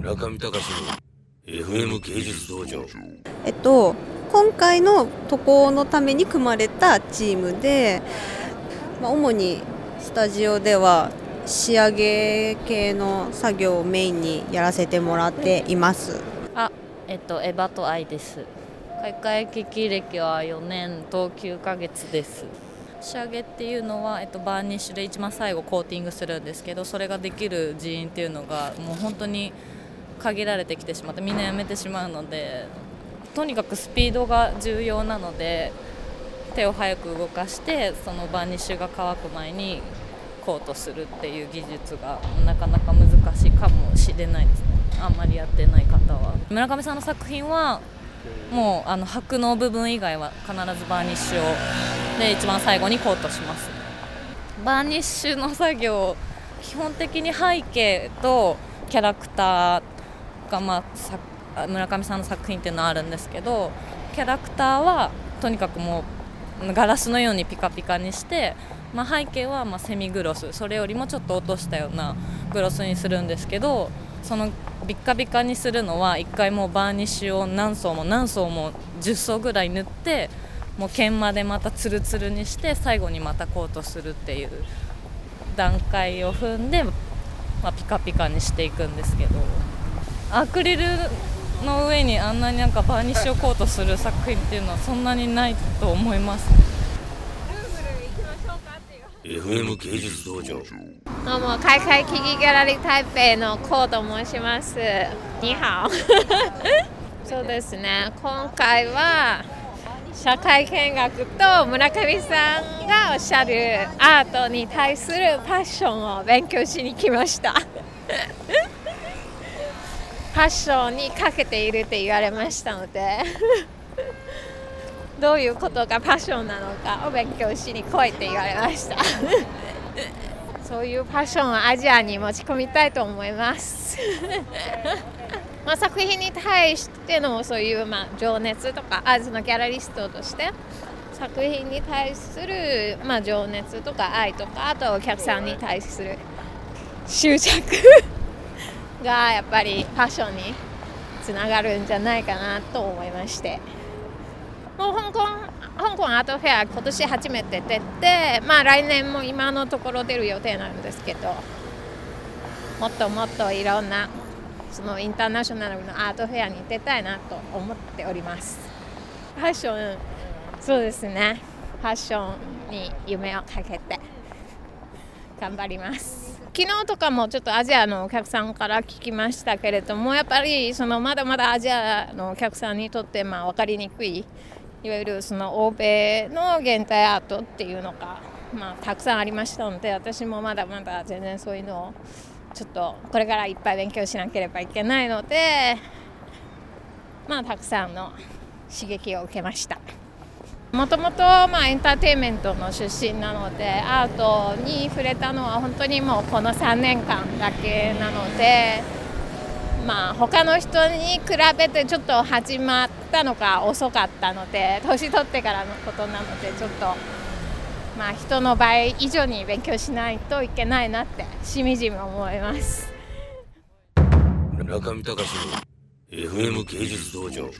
村上隆の FM 芸術道場。えっと今回の渡航のために組まれたチームで、まあ、主にスタジオでは仕上げ系の作業をメインにやらせてもらっています。あえっとエヴァと愛です。開会機器歴は4年と9ヶ月です。仕上げっていうのは、えっと、バーニッシュで一番最後コーティングするんですけどそれができる人員っていうのがもう本当に限られてきてしまってみんなやめてしまうのでとにかくスピードが重要なので手を早く動かしてそのバーニッシュが乾く前にコートするっていう技術がなかなか難しいかもしれないです。ねあんまりやってない方は村上さんの作品はもうあの白の部分以外は必ずバーニッシュをで一番最後にコートします。バーニッシュの作業基本的に背景とキャラクターが、まあ、村上さんの作品っていうのはあるんですけどキャラクターはとにかくもうガラスのようにピカピカにして、まあ、背景はまセミグロス。それよりもちょっと落としたようなグロスにするんですけどそのビッカビカにするのは1回もうバーニッシュを何層も何層も10層ぐらい塗ってもう研磨でまたツルツルにして最後にまたコートするっていう段階を踏んで、まあ、ピカピカにしていくんですけど。アクリルの上にあんなになんかバーニッシュをコートする作品っていうのはそんなにないと思います、FM 芸術道場。どうも開会キギギャラリー台北のコーと申します。ニハオそうですね。今回は社会見学と村上さんがおっしゃるアートに対するパッションを勉強しに来ましたパッションにかけているって言われましたので。どういうことがパッションなのかを勉強しに来いって言われました。そういうパッションをアジアに持ち込みたいと思います。まあ、作品に対してのそういうまあ情熱とかアーズのギャラリストとして作品に対するまあ情熱とか愛とかあとお客さんに対する執着。がやっぱりファッションにつながるんじゃないかなと思いまして。もう香港香港アートフェア今年初めて出てまあ来年も今のところ出る予定なんですけどもっともっといろんなそのインターナショナルのアートフェアに出たいなと思っております。ファッションそうですね。ファッションに夢をかけて。頑張ります。昨日とかもちょっとアジアのお客さんから聞きましたけれどもやっぱりそのまだまだアジアのお客さんにとってまあ分かりにくいいわゆるその欧米の現代アートっていうのが、まあ、たくさんありましたので私もまだまだ全然そういうのをちょっとこれからいっぱい勉強しなければいけないのでまあたくさんの刺激を受けました。もともとまあエンターテインメントの出身なのでアートに触れたのは本当にもうこの3年間だけなのでまあ他の人に比べてちょっと始まったのが遅かったので年取ってからのことなのでちょっとまあ、人の倍以上に勉強しないといけないなってしみじみ思います。中見隆の FM 芸術道場。